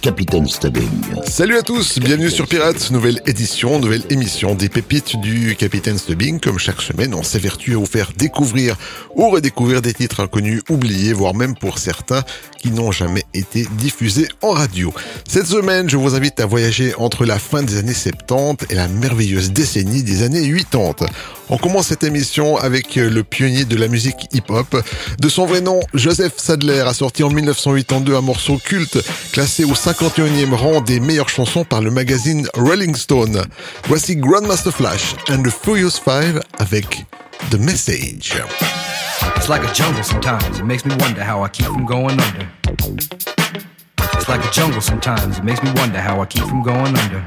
Capitaine Stubbing. Salut à tous, bienvenue sur Pirates, nouvelle édition, nouvelle émission des pépites du Capitaine Stubbing. Comme chaque semaine, on s'évertue à vous faire découvrir ou redécouvrir des titres inconnus, oubliés, voire même pour certains qui n'ont jamais été diffusés en radio. Cette semaine, je vous invite à voyager entre la fin des années 70 et la merveilleuse décennie des années 80. On commence cette émission avec le pionnier de la musique hip-hop. De son vrai nom, Joseph Sadler a sorti en 1982 un morceau culte classé au 51e rang des meilleures chansons par le magazine Rolling Stone. Voici Grandmaster Flash and the Furious Five avec The Message. It's like a jungle sometimes. It makes me wonder how I keep from going under. It's like a jungle sometimes. It makes me wonder how I keep from going under.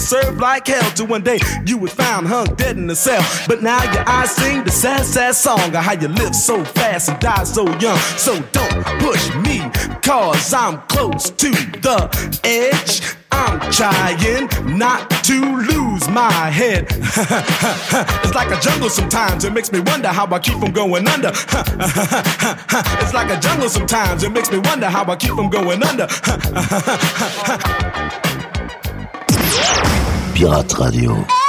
to serve like hell. Till one day you was found hung dead in a cell. But now your eyes sing the sad, sad song of how you live so fast and die so young. So don't push me, cause I'm close to the edge. I'm trying not to lose my head. it's like a jungle sometimes, it makes me wonder how I keep from going under. it's like a jungle sometimes, it makes me wonder how I keep from going under. Pirate Radio.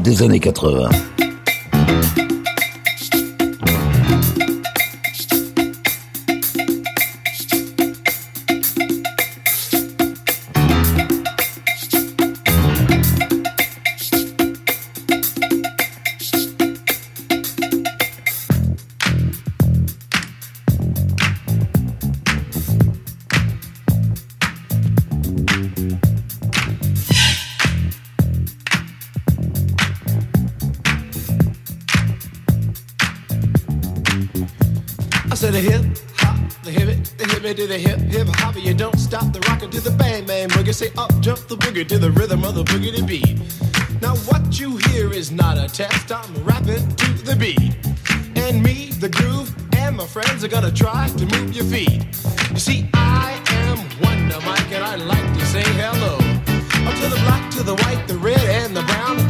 Des années 80. To the hip hip hop. You don't stop the rocker to the bang bang boogie. Say up jump the boogie to the rhythm of the boogie beat. Now what you hear is not a test, I'm rapping to the beat. And me, the groove, and my friends are gonna try to move your feet. You see, I am Wonder Mike, and I like to say hello. Up to the black, to the white, the red, and the brown, the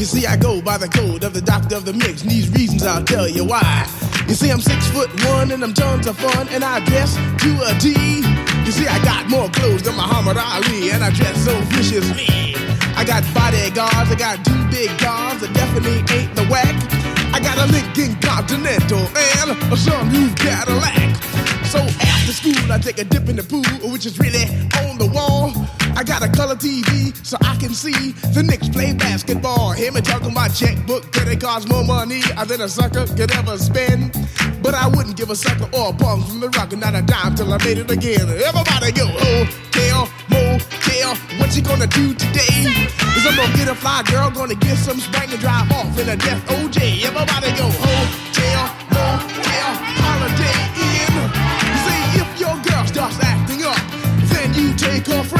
You see, I go by the code of the doctor of the mix, and these reasons I'll tell you why. You see, I'm six foot one, and I'm tons of fun, and I dress to a T. You see, I got more clothes than Muhammad Ali, and I dress so viciously. I got bodyguards, I got two big guns that definitely ain't the whack. I got a Lincoln Continental and a sunroof Cadillac. So after school, I take a dip in the pool, which is really on the wall. I got a color TV so I can see the Knicks play basketball. Hear me talking about checkbook that it costs more money than a sucker could ever spend. But I wouldn't give a sucker or a bum from the rock and not a dime till I made it again. Everybody go, oh, hotel, motel, what you gonna do today? Is I'm gonna get a fly girl, gonna get some spank and drive off in a death OJ. Everybody go, oh, hotel, motel, holiday Inn. See if your girl starts acting up, then you take her friend.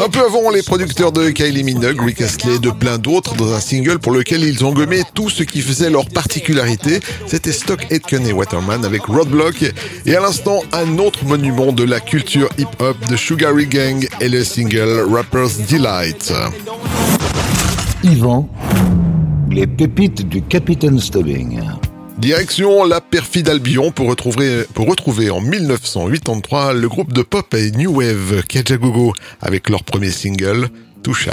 Un peu avant, les producteurs de Kylie Minogue, Rick Astley et de plein d'autres dans un single pour lequel ils ont gommé tout ce qui faisait leur particularité. C'était Stock Aitken et Waterman avec Roadblock. Et à l'instant, un autre monument de la culture hip-hop de Sugary Gang et le single Rapper's Delight. Yvan, les pépites du Capitaine Stubbing. Direction la perfide Albion pour retrouver, pour retrouver en 1983 le groupe de pop et new wave Kajagogo avec leur premier single Too Shy.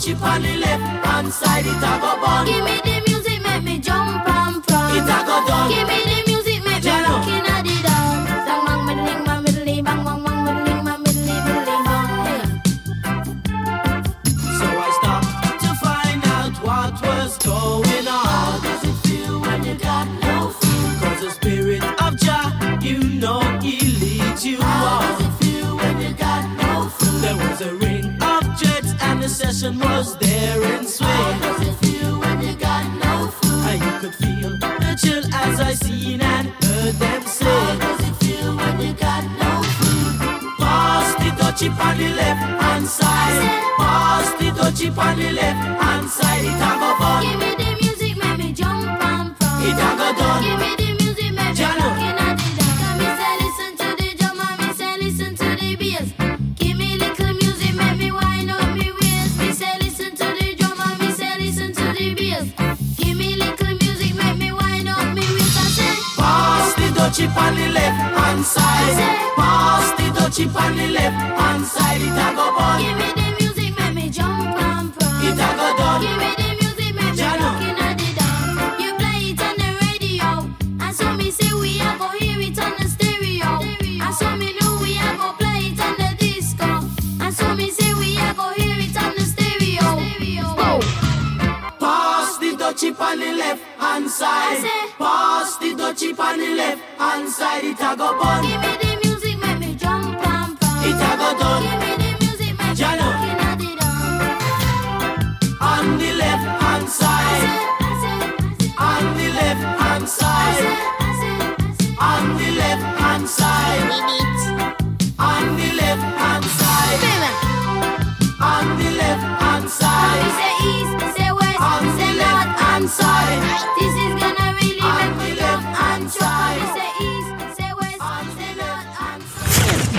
touch it on the left hand side, it a go bun. Give me the music, make me jump and prance. It a go done. Give me the music. session was there in swing. How does it feel when you got no food? How you could feel the chill as I seen and heard them say. How does it feel when you got no food? Pass the dutchie on the left hand side. Pass the dutchie on the left hand side. It a go fun. Give me the music, make me jump and from. It a go done. chip on the left hand side. Pass the dough chip on the left hand side. It a go burn. I it a go burn.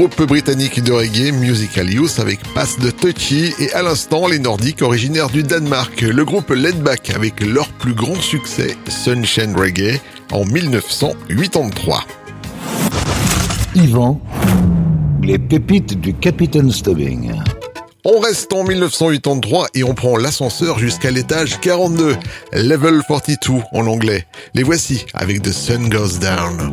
groupe britannique de reggae Musical Youth avec Pass de Touchy et à l'instant les Nordiques originaires du Danemark, le groupe Ledback avec leur plus grand succès Sunshine Reggae en 1983. Yvan, les pépites du Capitaine Stubbing. On reste en 1983 et on prend l'ascenseur jusqu'à l'étage 42, level 42 en anglais. Les voici avec The Sun Goes Down.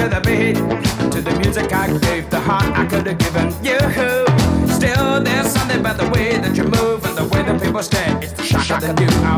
to the beat, to the music I gave, the heart I could have given you. Still, there's something about the way that you move and the way that people stand. It's the shock, shock of the new.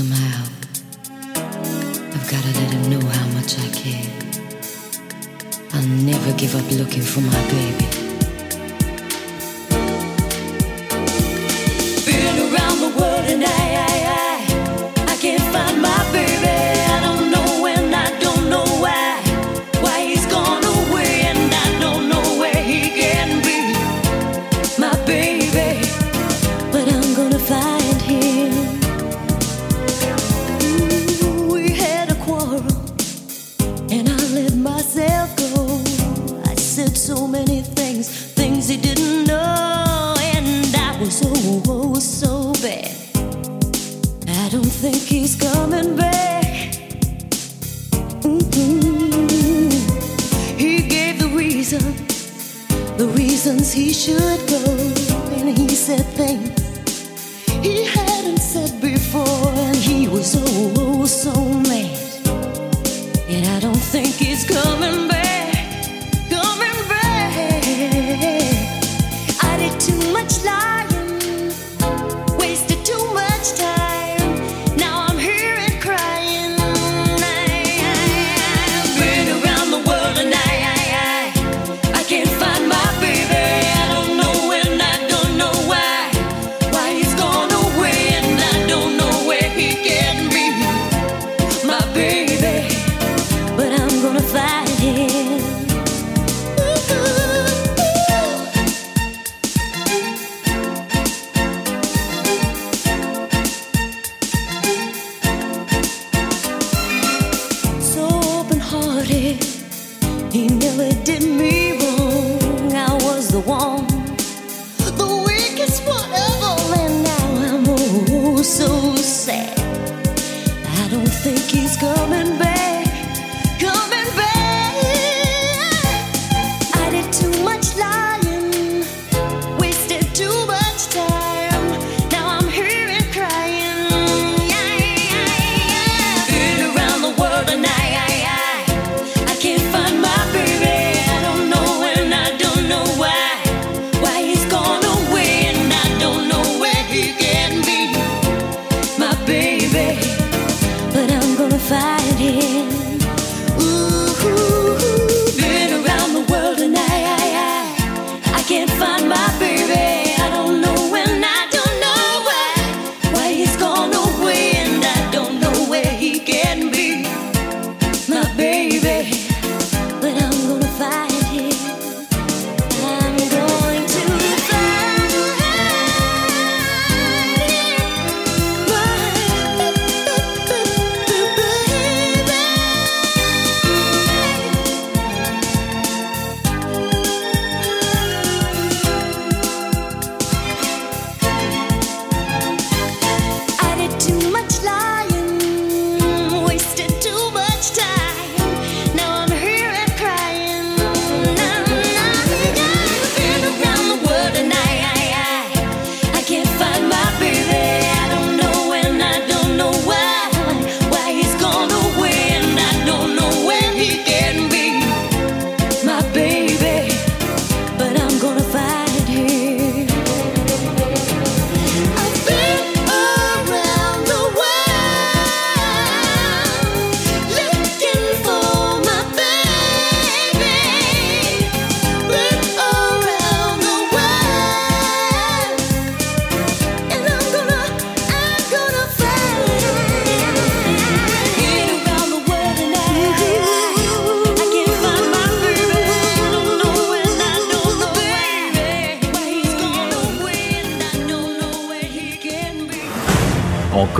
somehow. I've gotta let him know how much I care. I'll never give up looking for my baby. he never did me wrong. I was the one, the weakest one of all, and now I'm oh so sad. I don't think he's coming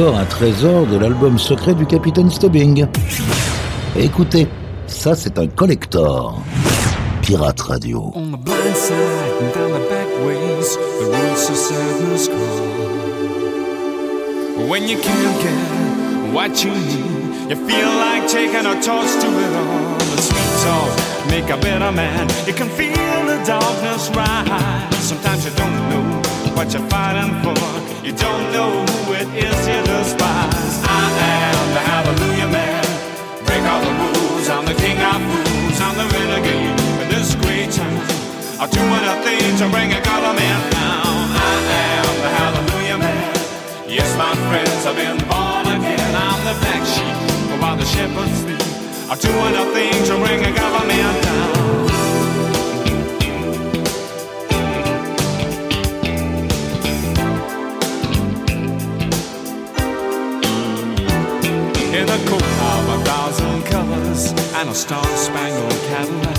encore un trésor de l'album secret du capitaine Stubbing. Écoutez, ça c'est un collector. Pirate Radio. On the blind side and down the back ways, the roads of sadness crawl. When you can't get what you you feel like taking a toast to it all. The sweet talk make a better man. You can feel the darkness rise. Sometimes you don't know. what you're fighting for. You don't know who it is you despise. I am the hallelujah man. Break all the rules. I'm the king of fools. I'm the renegade. In this great town, I'll do what I think to bring a government down. I am the hallelujah man. Yes, my friends, I've been born again. I'm the black sheep while the shepherds sleep. I'll do what I think to bring a government down. Colors and a star-spangled Cadillac,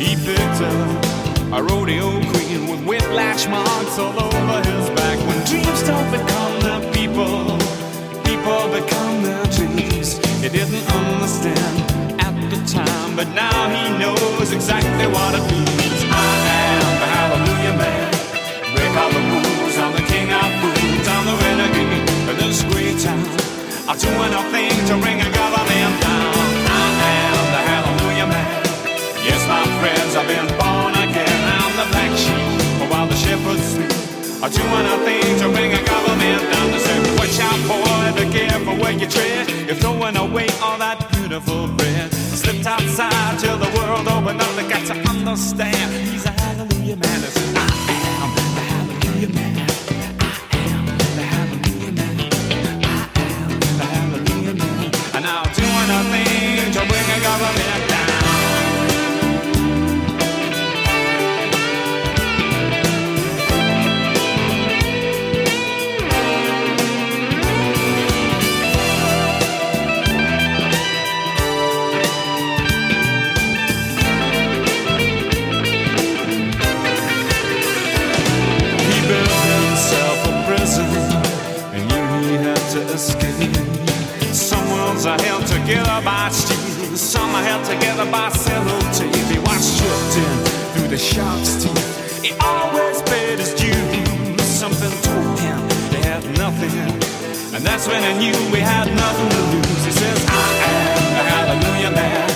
he picked up a rodeo queen with whiplash marks all over his back. When dreams don't become the people, people become their dreams. He didn't understand at the time, but now he knows exactly what it means. I am the Hallelujah Man. Break all the rules. I'm the king of fools. I'm the renegade of this great town. I'm doing a thing to bring a government down. Friends, I've been born again. I'm the black sheep, while the shepherds sleep. I'm doing a thing to bring a government down. They say, watch out, boy, be careful where you tread. You're throwing away all that beautiful bread. Slipped outside till the world opened up. They got to understand. He's a Hallelujah Man. Say, I am the Hallelujah Man. And I'm doing a thing to bring a government Some are held together by steel, some are held together by sellotape. He was stripped in through the shark's teeth. He always paid his dues. Something told him they had nothing, and that's when he knew we had nothing to lose. He says, "I am the Hallelujah Man.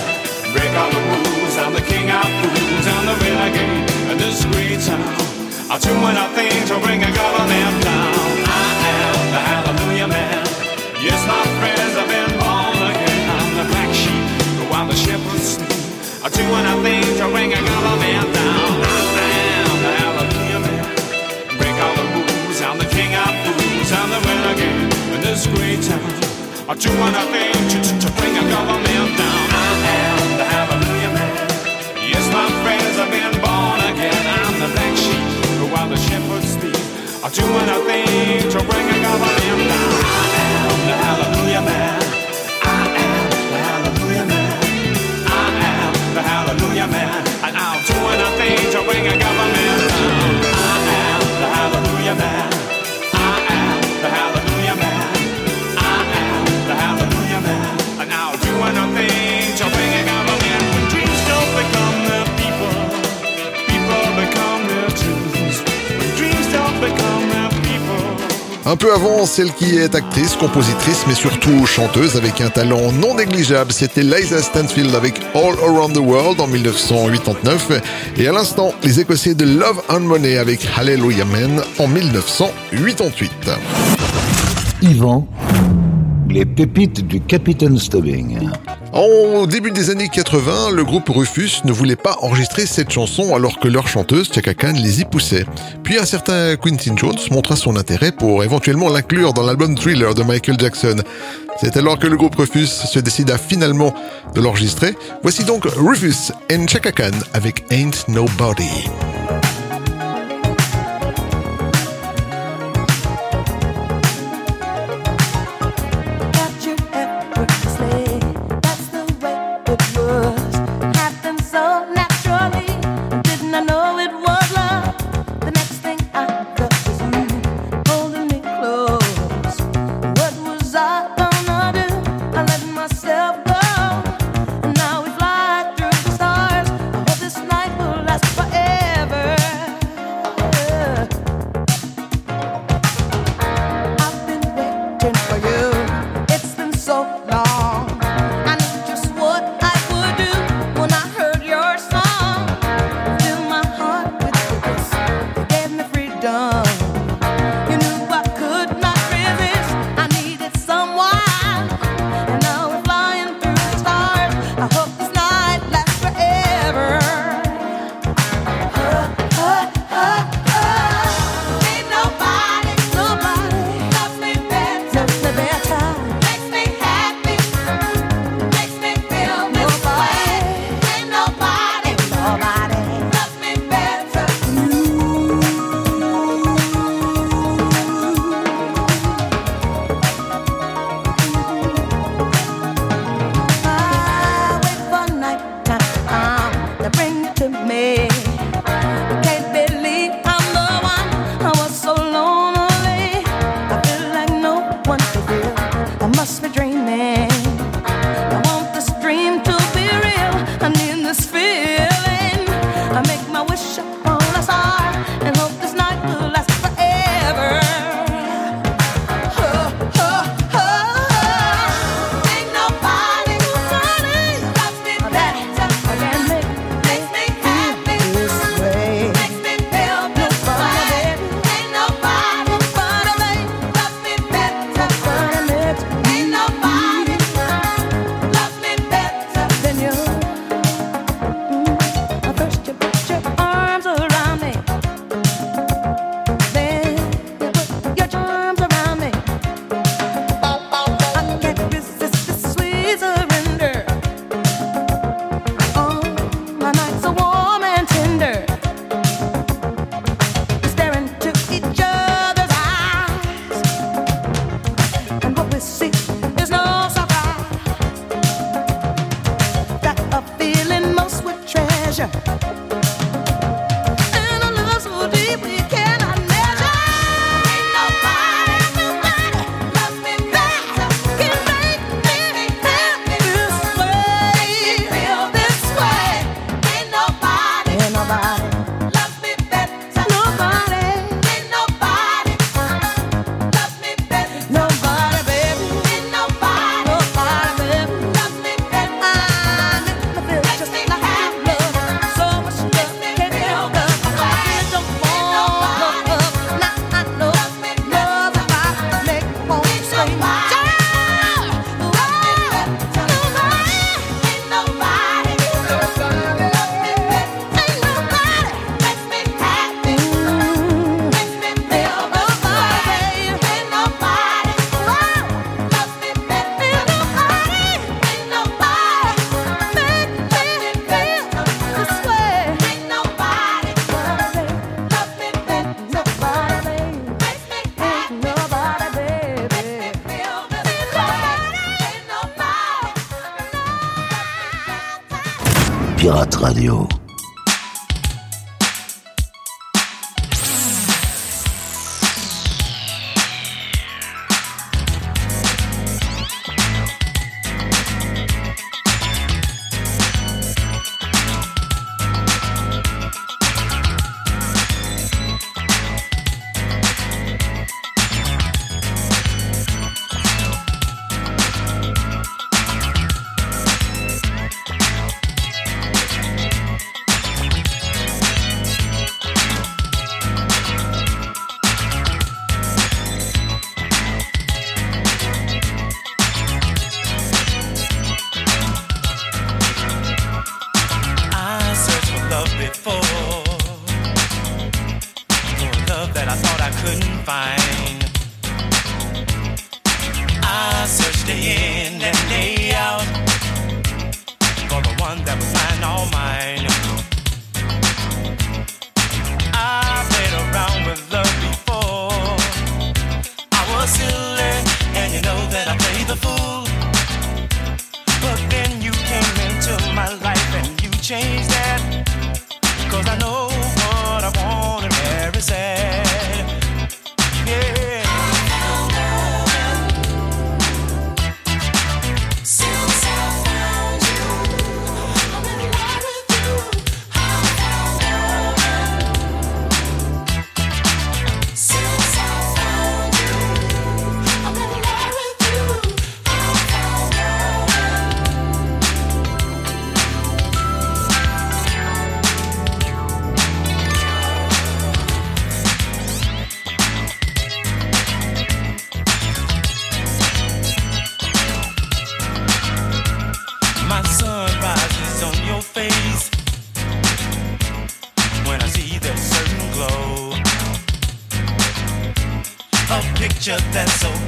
Break all the rules. I'm the king of fools. I'm the renegade of this great town." I'm doing a thing to bring a government down. I am the Hallelujah Man. Yes, my I'm doing a to bring a government down. I am the Hallelujah Man. Break all the rules. I'm the king of fools. I'm the in this great town. I'm doing a thing to, bring a down. I am the Hallelujah Man. Yes, my friends, I've been born again. I'm the black sheep, while the shepherds. I'm doing a thing to bring a government down. I am the Hallelujah Man. Man. Un peu avant, celle qui est actrice, compositrice, mais surtout chanteuse avec un talent non négligeable, c'était Liza Stanfield avec All Around the World en 1989. Et à l'instant, les Écossais de Love and Money avec Hallelujah Man en 1988. Yvan, les pépites du Capitaine Stubbing. Au début des années 80, le groupe Rufus ne voulait pas enregistrer cette chanson alors que leur chanteuse, Chaka Khan, les y poussait. Puis un certain Quincy Jones montra son intérêt pour éventuellement l'inclure dans l'album Thriller de Michael Jackson. C'est alors que le groupe Rufus se décida finalement de l'enregistrer. Voici donc Rufus and Chaka Khan avec Ain't Nobody.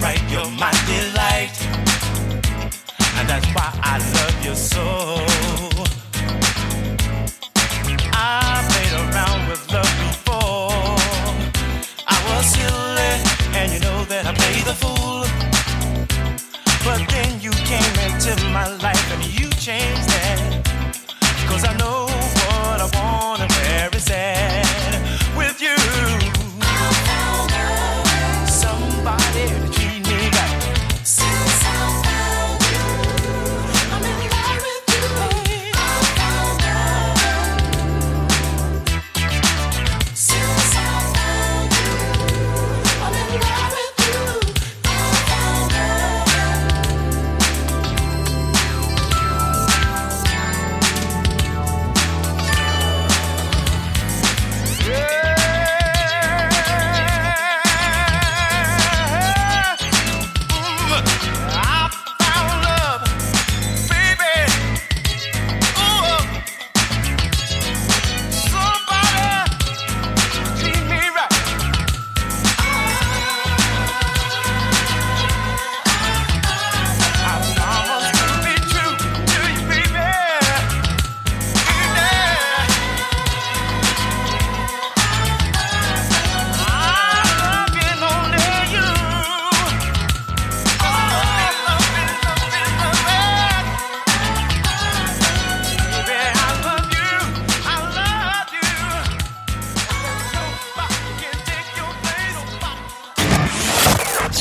right, you're my delight. And that's why I love you so. I played around with love before. I was silly, and you know that I played the fool. But then you came into my life and you changed.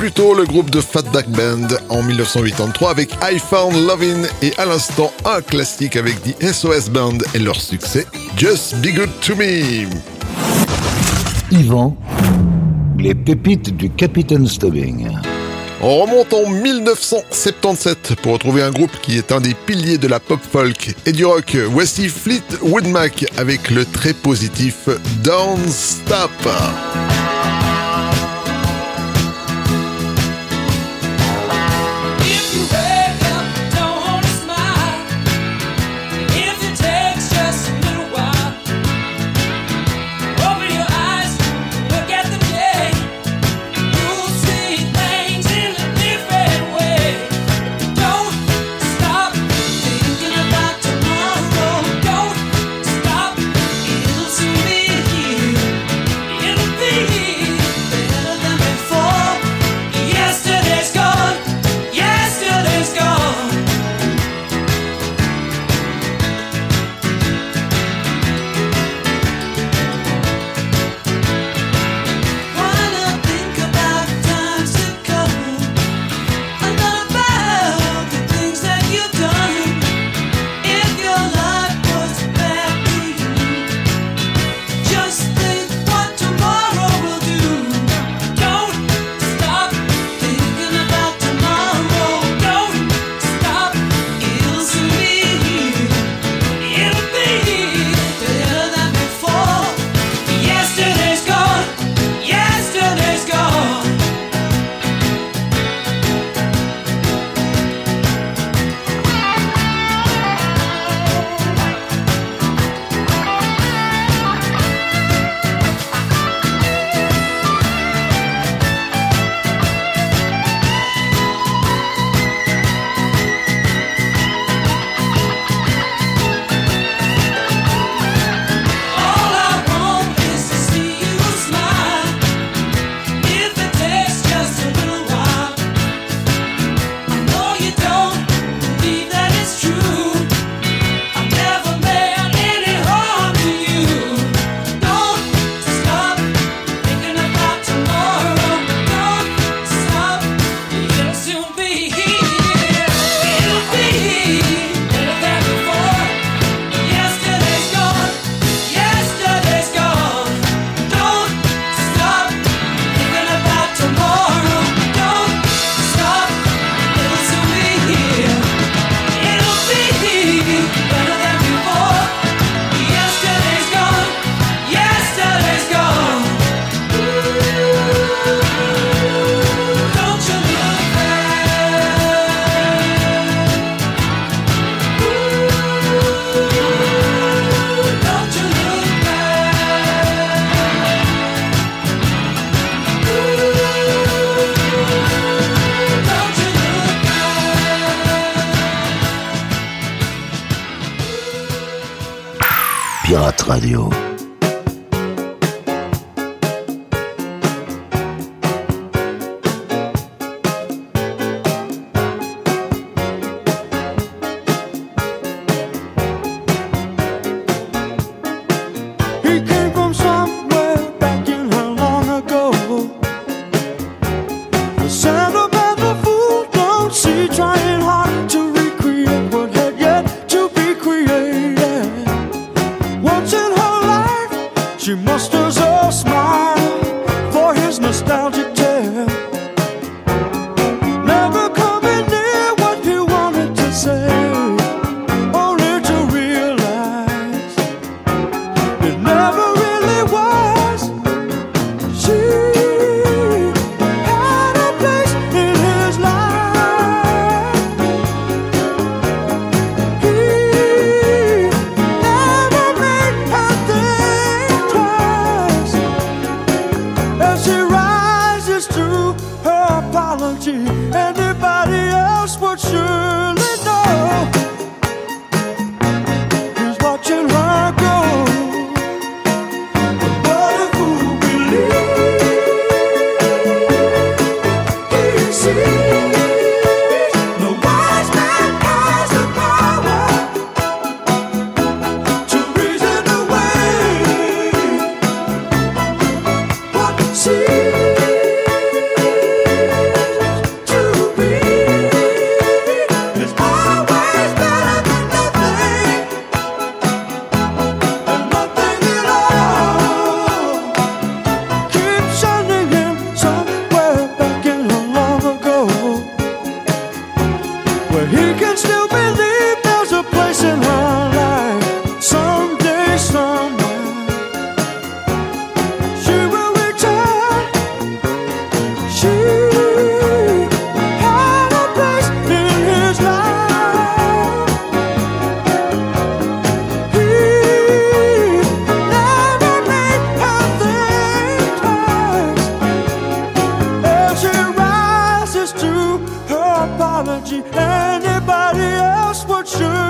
plus tôt, le groupe de Fatback Band en 1983 avec I Found Lovin' et à l'instant un classique avec The SOS Band et leur succès Just Be Good To Me. Yvan, les pépites du Capitaine Stubbing. On remonte en 1977 pour retrouver un groupe qui est un des piliers de la pop folk et du rock. Voici Fleetwood Mac avec le très positif Don't Stop. posters apology. Anybody else would sure.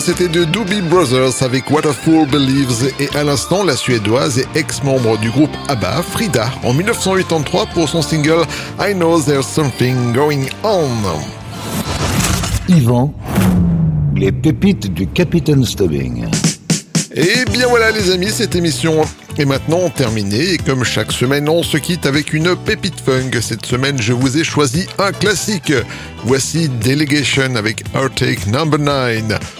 c'était de Doobie Brothers avec What a Fool Believes et à l'instant, la Suédoise et ex-membre du groupe ABBA, Frida, en 1983 pour son single I Know There's Something Going On. Yvan, les pépites du Capitaine Stubbing. Et bien voilà les amis, cette émission est maintenant terminée et comme chaque semaine on se quitte avec une pépite funk. Cette semaine je vous ai choisi un classique. Voici Delegation avec Our Take Number 9.